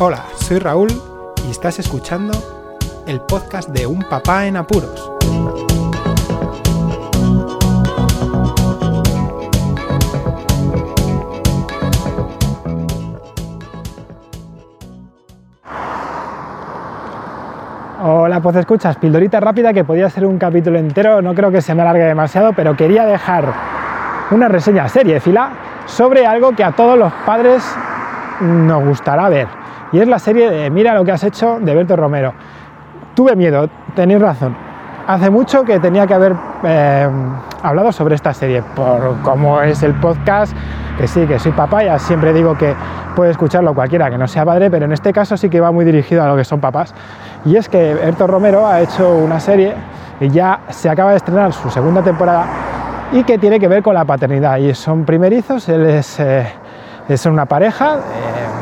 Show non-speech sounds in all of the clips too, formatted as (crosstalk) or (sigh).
Hola, soy Raúl y estás escuchando el podcast de Un Papá en Apuros. Hola, pues escuchas, pildorita rápida que podía ser un capítulo entero, no creo que se me alargue demasiado, pero quería dejar una reseña serie fila sobre algo que a todos los padres nos gustará ver. Y es la serie de Mira lo que has hecho de Berto Romero. Tuve miedo, tenéis razón. Hace mucho que tenía que haber eh, hablado sobre esta serie, por cómo es el podcast, que sí, que soy papá, ya siempre digo que puede escucharlo cualquiera que no sea padre, pero en este caso sí que va muy dirigido a lo que son papás. Y es que Berto Romero ha hecho una serie y ya se acaba de estrenar su segunda temporada y que tiene que ver con la paternidad. Y son primerizos, él es... Eh, es una pareja eh,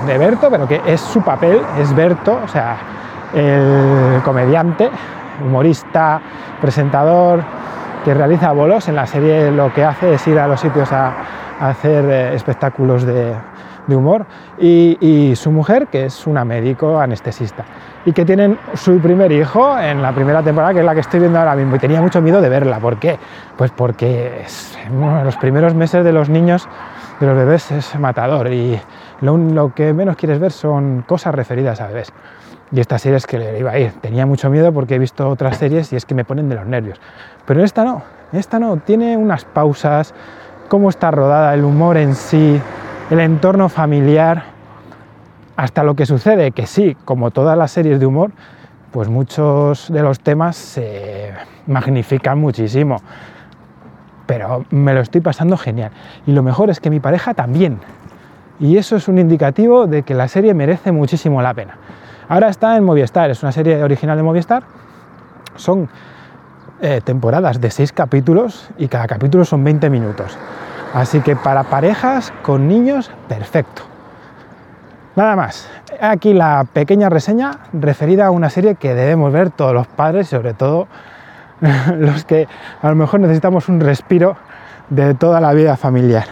de Berto, pero que es su papel, es Berto, o sea, el comediante, humorista, presentador, que realiza bolos. En la serie lo que hace es ir a los sitios a, hacer eh, espectáculos de, humor. Y, su mujer, que es una médico anestesista. Y que tienen su primer hijo en la primera temporada, que es la que estoy viendo ahora mismo. Y tenía mucho miedo de verla. ¿Por qué? Pues porque es, en los primeros meses de los niños de los bebés es matador y lo, que menos quieres ver son cosas referidas a bebés. Y esta serie es que le iba a ir. Tenía mucho miedo porque he visto otras series y es que me ponen de los nervios. Pero esta no, esta no. Tiene unas pausas, cómo está rodada, el humor en sí, el entorno familiar, hasta lo que sucede, que sí, como todas las series de humor, pues muchos de los temas se magnifican muchísimo pero me lo estoy pasando genial. Y lo mejor es que mi pareja también. Y eso es un indicativo de que la serie merece muchísimo la pena. Ahora está en Movistar, es una serie original de Movistar. Son eh, temporadas de seis capítulos y cada capítulo son 20 minutos. Así que para parejas con niños, perfecto. Nada más. Aquí la pequeña reseña referida a una serie que debemos ver todos los padres, sobre todo (laughs) los que a lo mejor necesitamos un respiro de toda la vida familiar.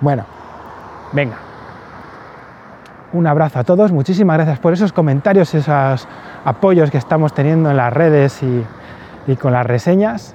Bueno, venga. Un abrazo a todos, muchísimas gracias por esos comentarios, esos apoyos que estamos teniendo en las redes y, y con las reseñas.